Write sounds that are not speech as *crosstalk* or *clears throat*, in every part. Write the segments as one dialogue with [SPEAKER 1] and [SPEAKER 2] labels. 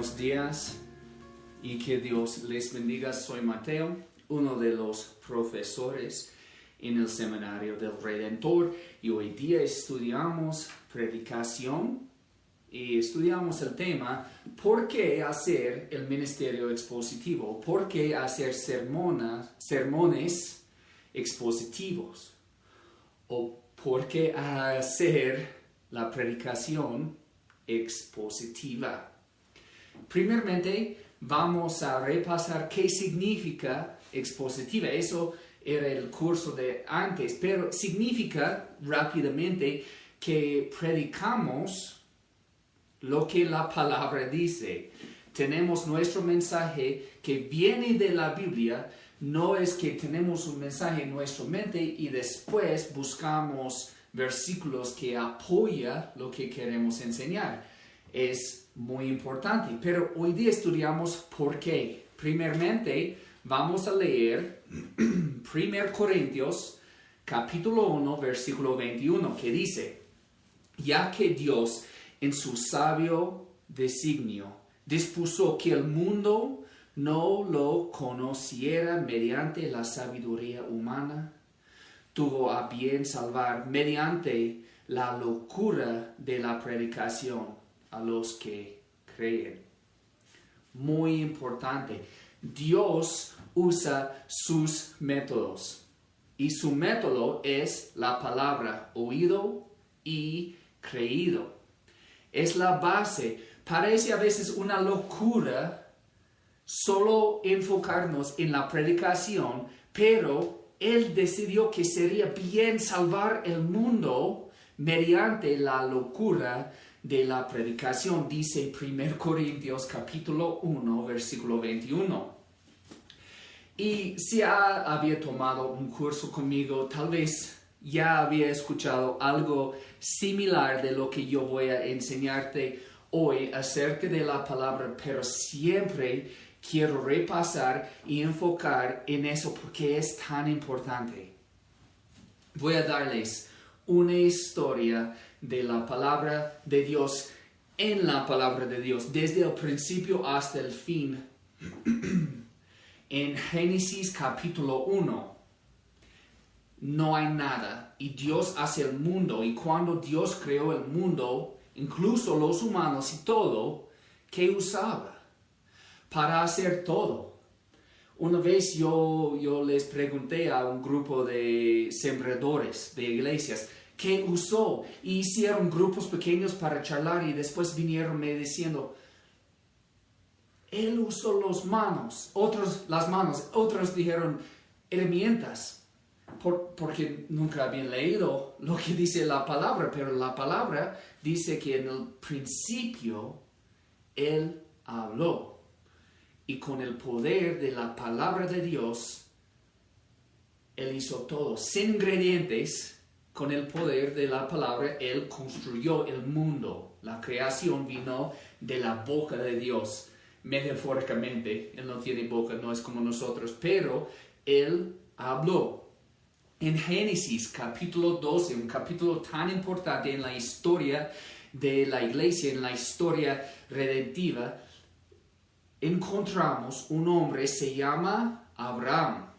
[SPEAKER 1] Buenos días y que Dios les bendiga. Soy Mateo, uno de los profesores en el Seminario del Redentor y hoy día estudiamos predicación y estudiamos el tema ¿Por qué hacer el ministerio expositivo? ¿Por qué hacer sermones expositivos? ¿O por qué hacer la predicación expositiva? Primeramente, vamos a repasar qué significa expositiva. Eso era el curso de antes, pero significa rápidamente que predicamos lo que la palabra dice. Tenemos nuestro mensaje que viene de la Biblia, no es que tenemos un mensaje en nuestra mente y después buscamos versículos que apoya lo que queremos enseñar. Es muy importante, pero hoy día estudiamos por qué. Primeramente, vamos a leer *clears throat* 1 Corintios capítulo 1, versículo 21, que dice, ya que Dios en su sabio designio dispuso que el mundo no lo conociera mediante la sabiduría humana, tuvo a bien salvar mediante la locura de la predicación a los que creen. Muy importante, Dios usa sus métodos y su método es la palabra oído y creído. Es la base. Parece a veces una locura solo enfocarnos en la predicación, pero Él decidió que sería bien salvar el mundo mediante la locura de la predicación, dice 1 Corintios capítulo 1, versículo 21. Y si había tomado un curso conmigo, tal vez ya había escuchado algo similar de lo que yo voy a enseñarte hoy acerca de la palabra, pero siempre quiero repasar y enfocar en eso porque es tan importante. Voy a darles una historia de la palabra de Dios en la palabra de Dios, desde el principio hasta el fin. *clears throat* en Génesis capítulo 1 no hay nada y Dios hace el mundo y cuando Dios creó el mundo, incluso los humanos y todo, ¿qué usaba? Para hacer todo. Una vez yo, yo les pregunté a un grupo de sembradores de iglesias, ¿qué usó? Y hicieron grupos pequeños para charlar y después vinieron me diciendo, él usó las manos, otros las manos, otros dijeron herramientas porque nunca habían leído lo que dice la palabra, pero la palabra dice que en el principio Él habló. Y con el poder de la palabra de Dios, Él hizo todo. Sin ingredientes, con el poder de la palabra, Él construyó el mundo. La creación vino de la boca de Dios. Metafóricamente, Él no tiene boca, no es como nosotros, pero Él habló en Génesis capítulo 12, un capítulo tan importante en la historia de la iglesia, en la historia redentiva, encontramos un hombre, se llama Abraham,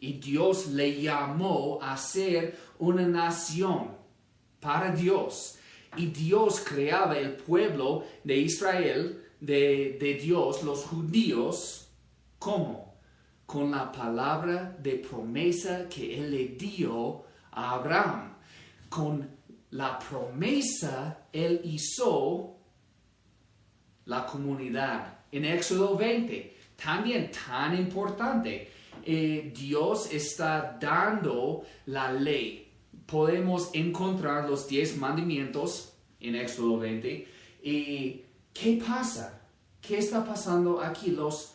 [SPEAKER 1] y Dios le llamó a ser una nación para Dios. Y Dios creaba el pueblo de Israel, de, de Dios, los judíos, ¿cómo? con la palabra de promesa que Él le dio a Abraham. Con la promesa Él hizo la comunidad. En Éxodo 20, también tan importante, eh, Dios está dando la ley. Podemos encontrar los diez mandamientos en Éxodo 20. ¿Y qué pasa? ¿Qué está pasando aquí? Los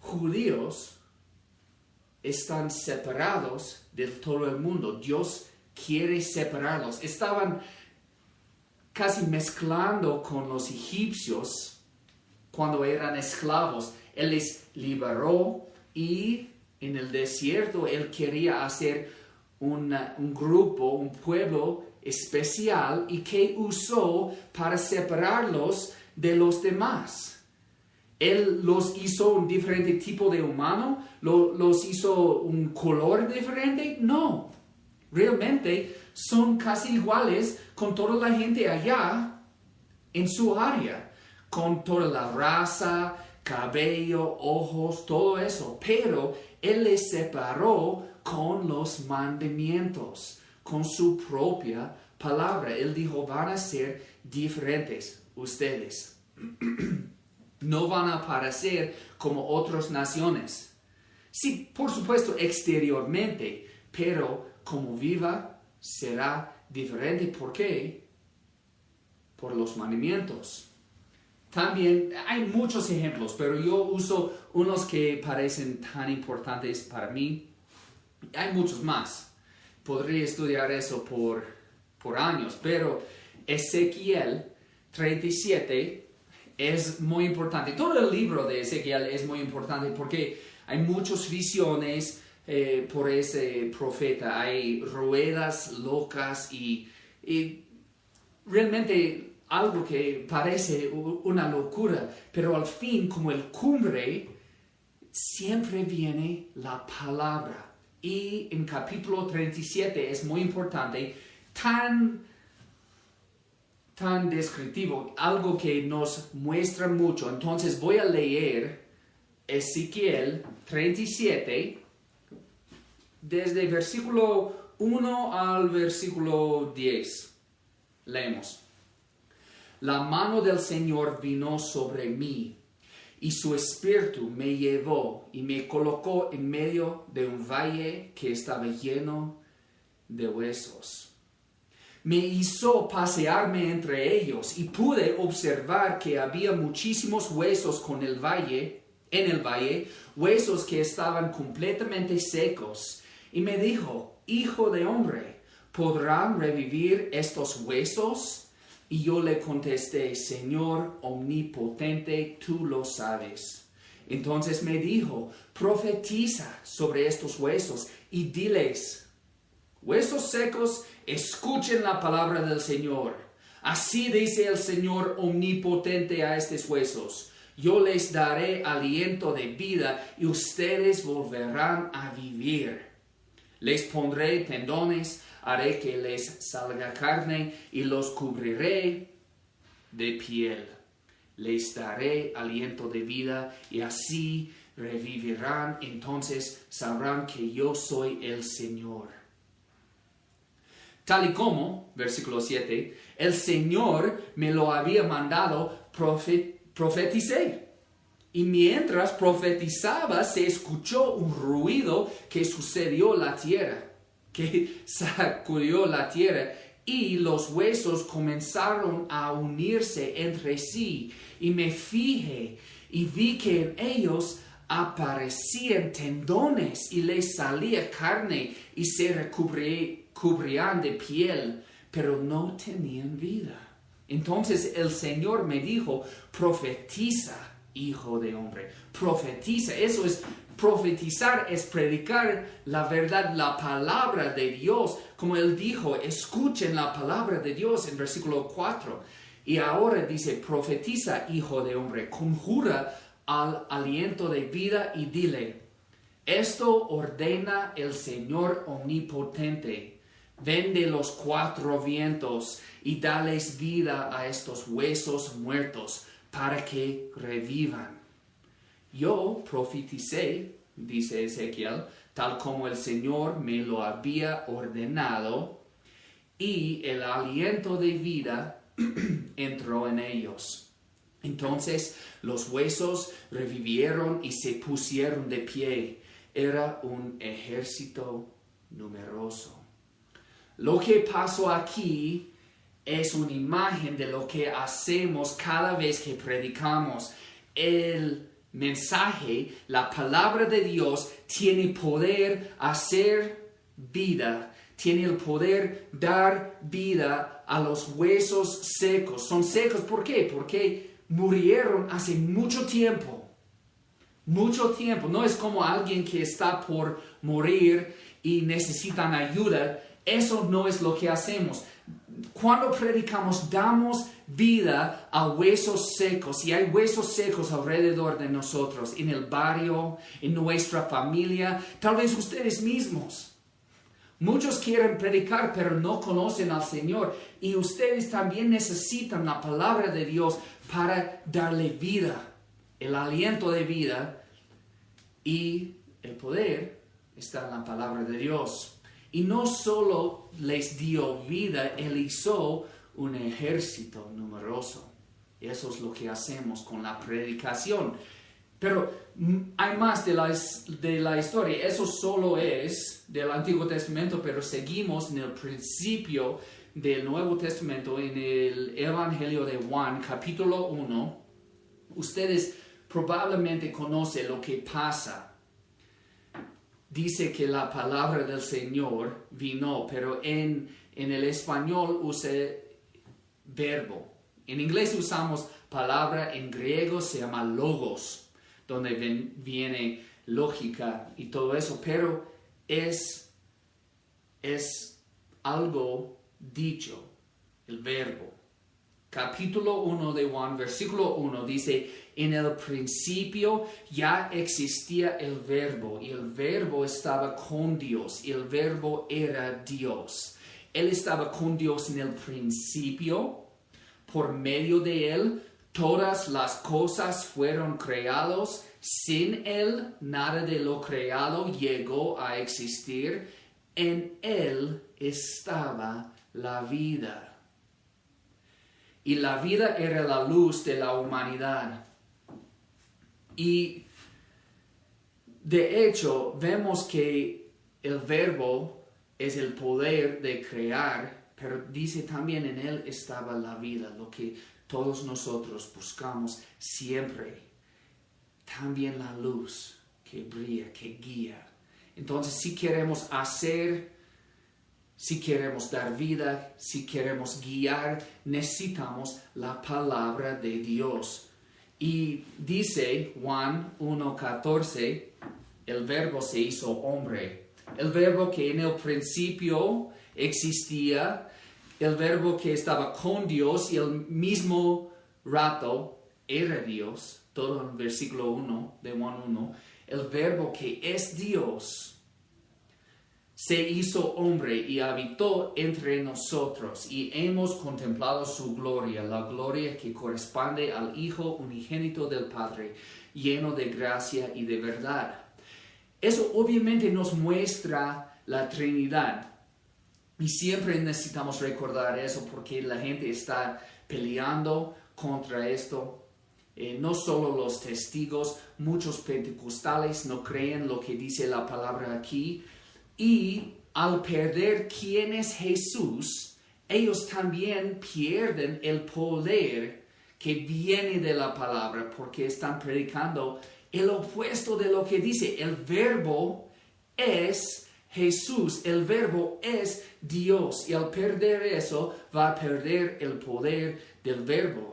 [SPEAKER 1] judíos están separados de todo el mundo. Dios quiere separarlos. Estaban casi mezclando con los egipcios cuando eran esclavos. Él les liberó y en el desierto él quería hacer un grupo, un pueblo especial y que usó para separarlos de los demás. Él los hizo un diferente tipo de humano, los hizo un color diferente. No, realmente son casi iguales con toda la gente allá en su área, con toda la raza, cabello, ojos, todo eso. Pero Él les separó con los mandamientos, con su propia palabra. Él dijo, van a ser diferentes ustedes. *clears throat* no van a parecer como otras naciones. Sí, por supuesto, exteriormente, pero como viva será diferente. ¿Por qué? Por los mandamientos. También hay muchos ejemplos, pero yo uso unos que parecen tan importantes para mí. Hay muchos más. Podría estudiar eso por, por años, pero Ezequiel 37 es muy importante. Todo el libro de Ezequiel es muy importante porque hay muchas visiones eh, por ese profeta. Hay ruedas locas y, y realmente algo que parece una locura, pero al fin como el cumbre, siempre viene la palabra. Y en capítulo 37 es muy importante, tan, tan descriptivo, algo que nos muestra mucho. Entonces voy a leer Ezequiel 37, desde versículo 1 al versículo 10. Leemos. La mano del Señor vino sobre mí y su espíritu me llevó y me colocó en medio de un valle que estaba lleno de huesos. Me hizo pasearme entre ellos y pude observar que había muchísimos huesos con el valle, en el valle, huesos que estaban completamente secos. Y me dijo, Hijo de hombre, ¿podrán revivir estos huesos? Y yo le contesté, Señor omnipotente, tú lo sabes. Entonces me dijo, profetiza sobre estos huesos y diles, huesos secos, escuchen la palabra del Señor. Así dice el Señor omnipotente a estos huesos. Yo les daré aliento de vida y ustedes volverán a vivir. Les pondré tendones haré que les salga carne y los cubriré de piel. Les daré aliento de vida y así revivirán, entonces sabrán que yo soy el Señor. Tal y como, versículo 7, el Señor me lo había mandado, profeticé. Y mientras profetizaba se escuchó un ruido que sucedió la tierra que *laughs* sacudió la tierra y los huesos comenzaron a unirse entre sí y me fijé y vi que en ellos aparecían tendones y les salía carne y se recubrían de piel, pero no tenían vida. Entonces el Señor me dijo, profetiza, hijo de hombre, profetiza. Eso es Profetizar es predicar la verdad, la palabra de Dios. Como él dijo, escuchen la palabra de Dios en versículo 4. Y ahora dice, profetiza, hijo de hombre, conjura al aliento de vida y dile, esto ordena el Señor omnipotente. Vende los cuatro vientos y dales vida a estos huesos muertos para que revivan. Yo profeticé, dice Ezequiel, tal como el Señor me lo había ordenado, y el aliento de vida *clears throat* entró en ellos. Entonces los huesos revivieron y se pusieron de pie. Era un ejército numeroso. Lo que pasó aquí es una imagen de lo que hacemos cada vez que predicamos. El mensaje, la palabra de Dios, tiene poder hacer vida, tiene el poder dar vida a los huesos secos. Son secos, ¿por qué? Porque murieron hace mucho tiempo. Mucho tiempo. No es como alguien que está por morir y necesitan ayuda Eso no es lo que hacemos. Cuando predicamos, damos vida a huesos secos y hay huesos secos alrededor de nosotros, en el barrio, en nuestra familia, tal vez ustedes mismos. Muchos quieren predicar pero no conocen al Señor y ustedes también necesitan la palabra de Dios para darle vida, el aliento de vida y el poder está en la palabra de Dios. Y no solo les dio vida, Él hizo un ejército numeroso. Eso es lo que hacemos con la predicación. Pero mm, hay más de la, de la historia. Eso solo es del Antiguo Testamento, pero seguimos en el principio del Nuevo Testamento, en el Evangelio de Juan, capítulo 1. Ustedes probablemente conocen lo que pasa dice que la palabra del Señor vino, pero en, en el español usa verbo. En inglés usamos palabra, en griego se llama logos, donde viene lógica y todo eso, pero es, es algo dicho, el verbo. Capítulo 1 de Juan, versículo 1 dice, en el principio ya existía el verbo y el verbo estaba con Dios y el verbo era Dios. Él estaba con Dios en el principio. Por medio de él todas las cosas fueron creadas. Sin él nada de lo creado llegó a existir. En él estaba la vida. Y la vida era la luz de la humanidad. Y de hecho vemos que el verbo es el poder de crear, pero dice también en él estaba la vida, lo que todos nosotros buscamos siempre. También la luz que brilla, que guía. Entonces, si queremos hacer, si queremos dar vida, si queremos guiar, necesitamos la palabra de Dios y dice Juan 1.14, el verbo se hizo hombre. El verbo que en el principio existía, el verbo que estaba con Dios y el mismo rato era Dios, todo en versículo 1 de Juan 1, el verbo que es Dios se hizo hombre y habitó entre nosotros y hemos contemplado su gloria, la gloria que corresponde al Hijo unigénito del Padre, lleno de gracia y de verdad. Eso obviamente nos muestra la Trinidad. Y siempre necesitamos recordar eso porque la gente está peleando contra esto. Eh, no solo los testigos, muchos pentecostales no creen lo que dice la palabra aquí, y al perder quién es Jesús, ellos también pierden el poder que viene de la palabra porque están predicando el opuesto de lo que dice. El verbo es Jesús, el verbo es Dios y al perder eso va a perder el poder del verbo.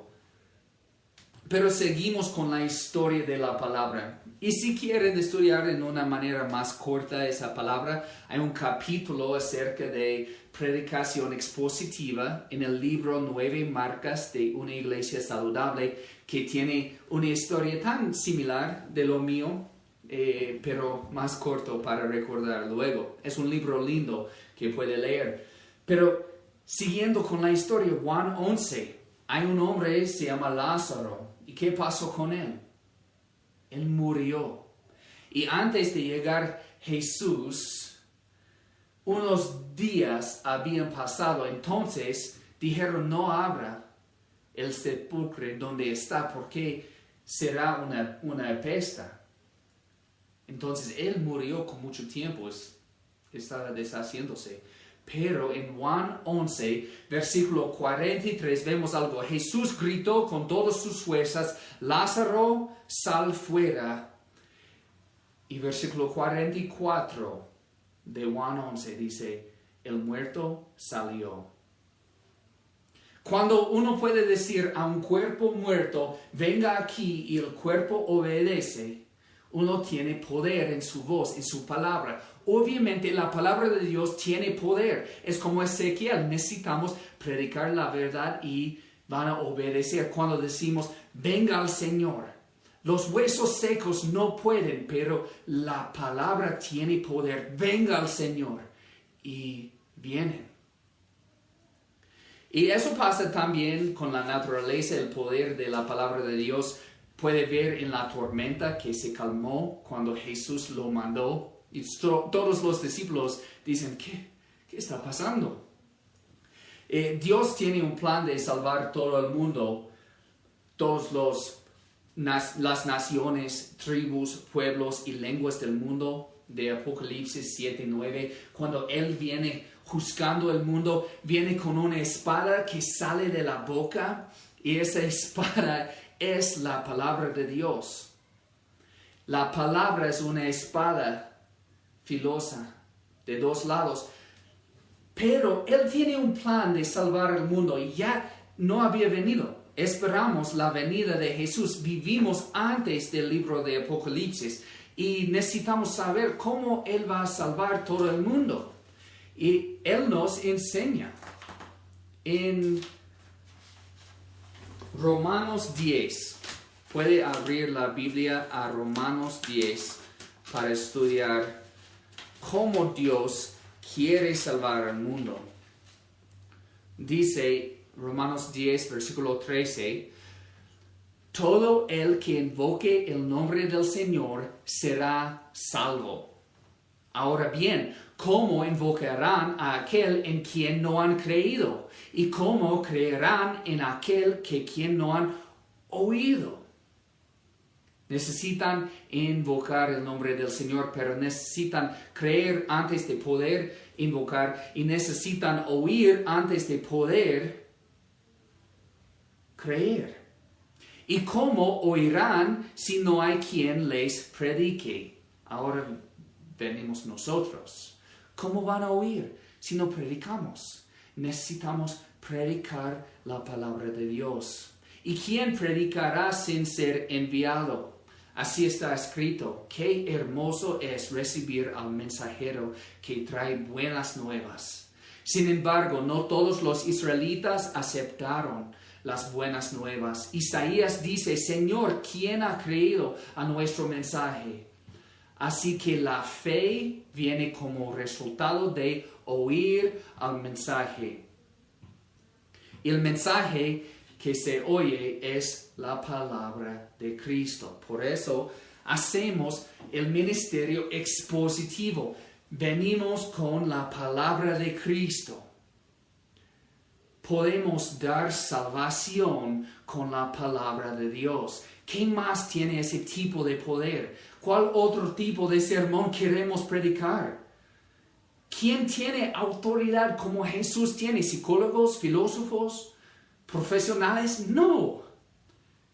[SPEAKER 1] Pero seguimos con la historia de la palabra. Y si quieren estudiar en una manera más corta esa palabra, hay un capítulo acerca de predicación expositiva en el libro Nueve Marcas de una Iglesia Saludable que tiene una historia tan similar de lo mío, eh, pero más corto para recordar luego. Es un libro lindo que puede leer. Pero siguiendo con la historia, Juan 11, hay un hombre, se llama Lázaro. ¿Y qué pasó con él? Él murió. Y antes de llegar Jesús, unos días habían pasado. Entonces dijeron, no abra el sepulcro donde está porque será una, una pesta. Entonces él murió con mucho tiempo, estaba deshaciéndose. Pero en Juan 11, versículo 43, vemos algo. Jesús gritó con todas sus fuerzas, Lázaro, sal fuera. Y versículo 44 de Juan 11 dice, el muerto salió. Cuando uno puede decir a un cuerpo muerto, venga aquí y el cuerpo obedece, Uno tiene poder en su voz, en su palabra. Obviamente la palabra de Dios tiene poder. Es como Ezequiel, necesitamos predicar la verdad y van a obedecer cuando decimos, venga al Señor. Los huesos secos no pueden, pero la palabra tiene poder. Venga al Señor. Y vienen. Y eso pasa también con la naturaleza, el poder de la palabra de Dios. Puede ver en la tormenta que se calmó cuando Jesús lo mandó. Y todos los discípulos dicen, ¿qué, qué está pasando? Eh, Dios tiene un plan de salvar todo el mundo, todas las naciones, tribus, pueblos y lenguas del mundo de Apocalipsis 7, 9, cuando Él viene juzgando el mundo, viene con una espada que sale de la boca y esa espada es la palabra de Dios. La palabra es una espada filosa de dos lados, pero Él tiene un plan de salvar el mundo y ya no había venido. Esperamos la venida de Jesús. Vivimos antes del libro de Apocalipsis y necesitamos saber cómo Él va a salvar todo el mundo. Y Él nos enseña en Romanos 10. Puede abrir la Biblia a Romanos 10 para estudiar cómo Dios quiere salvar al mundo. Dice Romanos 10, versículo 13, todo el que invoque el nombre del Señor será salvo. Ahora bien, ¿cómo invocarán a aquel en quien no han creído? ¿Y cómo creerán en aquel que quien no han oído? Necesitan invocar el nombre del Señor, pero necesitan creer antes de poder invocar y necesitan oír antes de poder creer. ¿Y cómo oirán si no hay quien les predique? Ahora venimos nosotros. ¿Cómo van a oír si no predicamos? Necesitamos predicar la palabra de Dios. ¿Y quién predicará sin ser enviado? Así está escrito, qué hermoso es recibir al mensajero que trae buenas nuevas. Sin embargo, no todos los israelitas aceptaron las buenas nuevas. Isaías dice, Señor, ¿quién ha creído a nuestro mensaje? Así que la fe viene como resultado de oír al mensaje. El mensaje que se oye es la palabra de Cristo. Por eso hacemos el ministerio expositivo. Venimos con la palabra de Cristo podemos dar salvación con la palabra de Dios. ¿Qué más tiene ese tipo de poder? ¿Cuál otro tipo de sermón queremos predicar? ¿Quién tiene autoridad como Jesús tiene? ¿Psicólogos, filósofos, profesionales? No.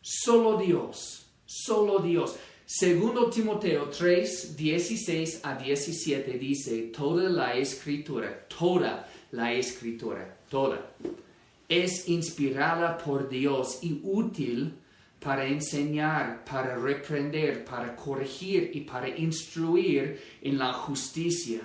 [SPEAKER 1] Solo Dios. Solo Dios. Segundo Timoteo 3, 16 a 17 dice, toda la escritura, toda la escritura, toda es inspirada por Dios y útil para enseñar, para reprender, para corregir y para instruir en la justicia,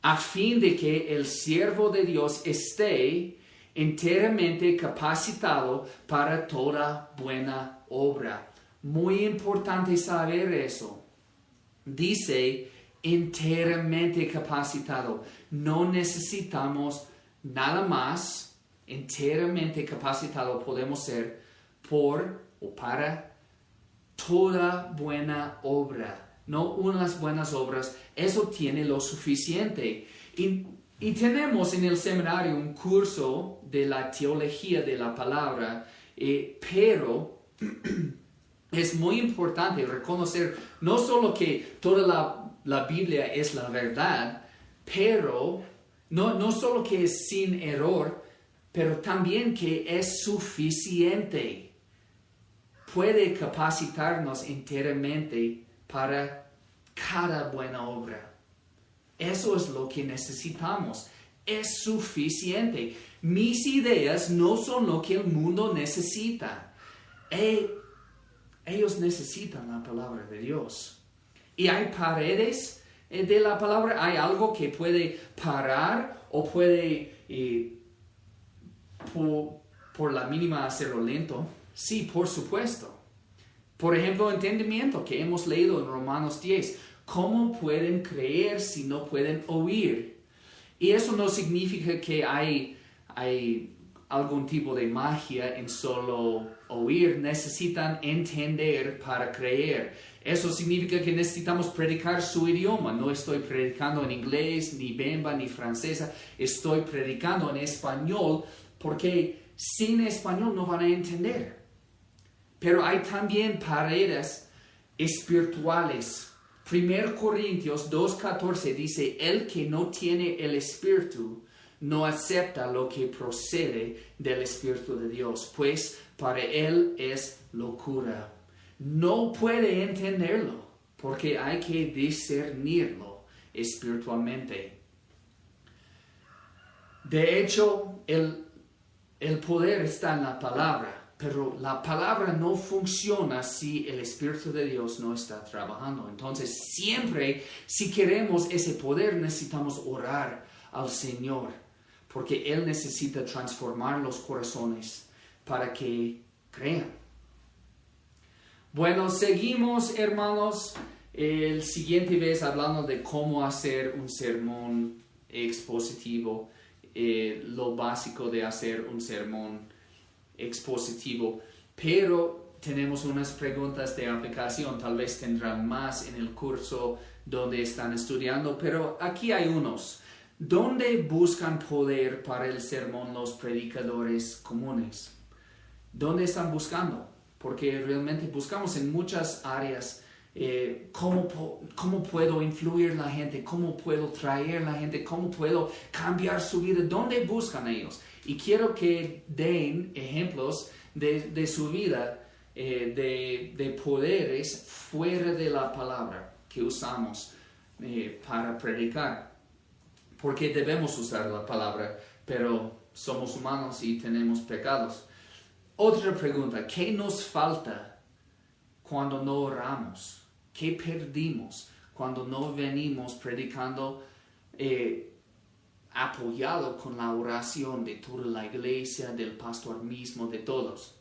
[SPEAKER 1] a fin de que el siervo de Dios esté enteramente capacitado para toda buena obra. Muy importante saber eso. Dice enteramente capacitado. No necesitamos nada más enteramente capacitado podemos ser por o para toda buena obra. No unas buenas obras, eso tiene lo suficiente. Tenemos en el seminario un curso de la teología de la palabra, eh, pero *clears throat* es muy importante reconocer no solo que toda la, la Biblia es la verdad, pero no, no solo que es sin error, pero también que es suficiente. Puede capacitarnos enteramente para cada buena obra. Eso es lo que necesitamos. Es suficiente. Mis ideas no son lo que el mundo necesita. He, ellos necesitan la palabra de Dios. Y hay paredes eh, de la palabra, hay algo que puede parar o puede, eh, por, la mínima, hacerlo lento. Sí, por supuesto. Por ejemplo, entendimiento que hemos leído en Romanos 10. ¿Cómo pueden creer si no pueden oír? Y eso no significa que hay, hay algún tipo de magia en solo oír, necesitan entender para creer. Eso significa que necesitamos predicar su idioma. No estoy predicando en inglés, ni bemba, ni francesa. Estoy predicando en español porque sin español no van a entender. Pero hay también paredes espirituales. 1 Corintios 2.14 dice, el que no tiene el espíritu no acepta lo que procede del Espíritu de Dios, pues para él es locura. No puede entenderlo, porque hay que discernirlo espiritualmente. De hecho, el, el poder está en la palabra, pero la palabra no funciona si el Espíritu de Dios no está trabajando. Entonces, siempre, si queremos ese poder, necesitamos orar al Señor porque Él necesita transformar los corazones para que crean. Bueno, seguimos hermanos el siguiente vez hablando de cómo hacer un sermón expositivo, eh, lo básico de hacer un sermón expositivo, pero tenemos unas preguntas de aplicación, tal vez tendrán más en el curso donde están estudiando, pero aquí hay unos. ¿Dónde buscan poder para el sermón los predicadores comunes? ¿Dónde están buscando? Porque realmente buscamos en muchas áreas eh, cómo, cómo puedo influir la gente, cómo puedo traer la gente, cómo puedo cambiar su vida. ¿Dónde buscan ellos? Y quiero que den ejemplos de, su vida, eh, de, de, poderes fuera de la palabra que usamos eh, para predicar porque debemos usar la palabra, pero somos humanos y tenemos pecados. Otra pregunta, ¿qué nos falta cuando no oramos? ¿Qué perdimos cuando no venimos predicando eh, apoyado con la oración de toda la iglesia, del pastor mismo, de todos?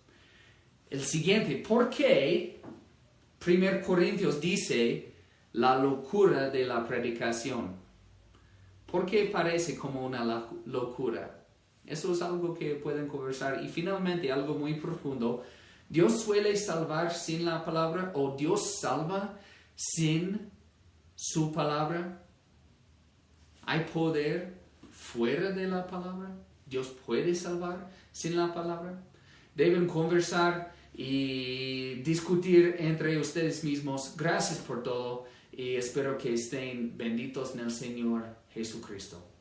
[SPEAKER 1] El siguiente, ¿por qué 1 Corintios dice la locura de la predicación? ¿Por qué parece como una locura? Eso es algo que pueden conversar. Y finalmente, algo muy profundo. ¿Dios suele salvar sin la palabra o Dios salva sin su palabra? ¿Hay poder fuera de la palabra? ¿Dios puede salvar sin la palabra? Deben conversar y discutir entre ustedes mismos. Gracias por todo y espero que estén benditos en el Señor. Jesucristo.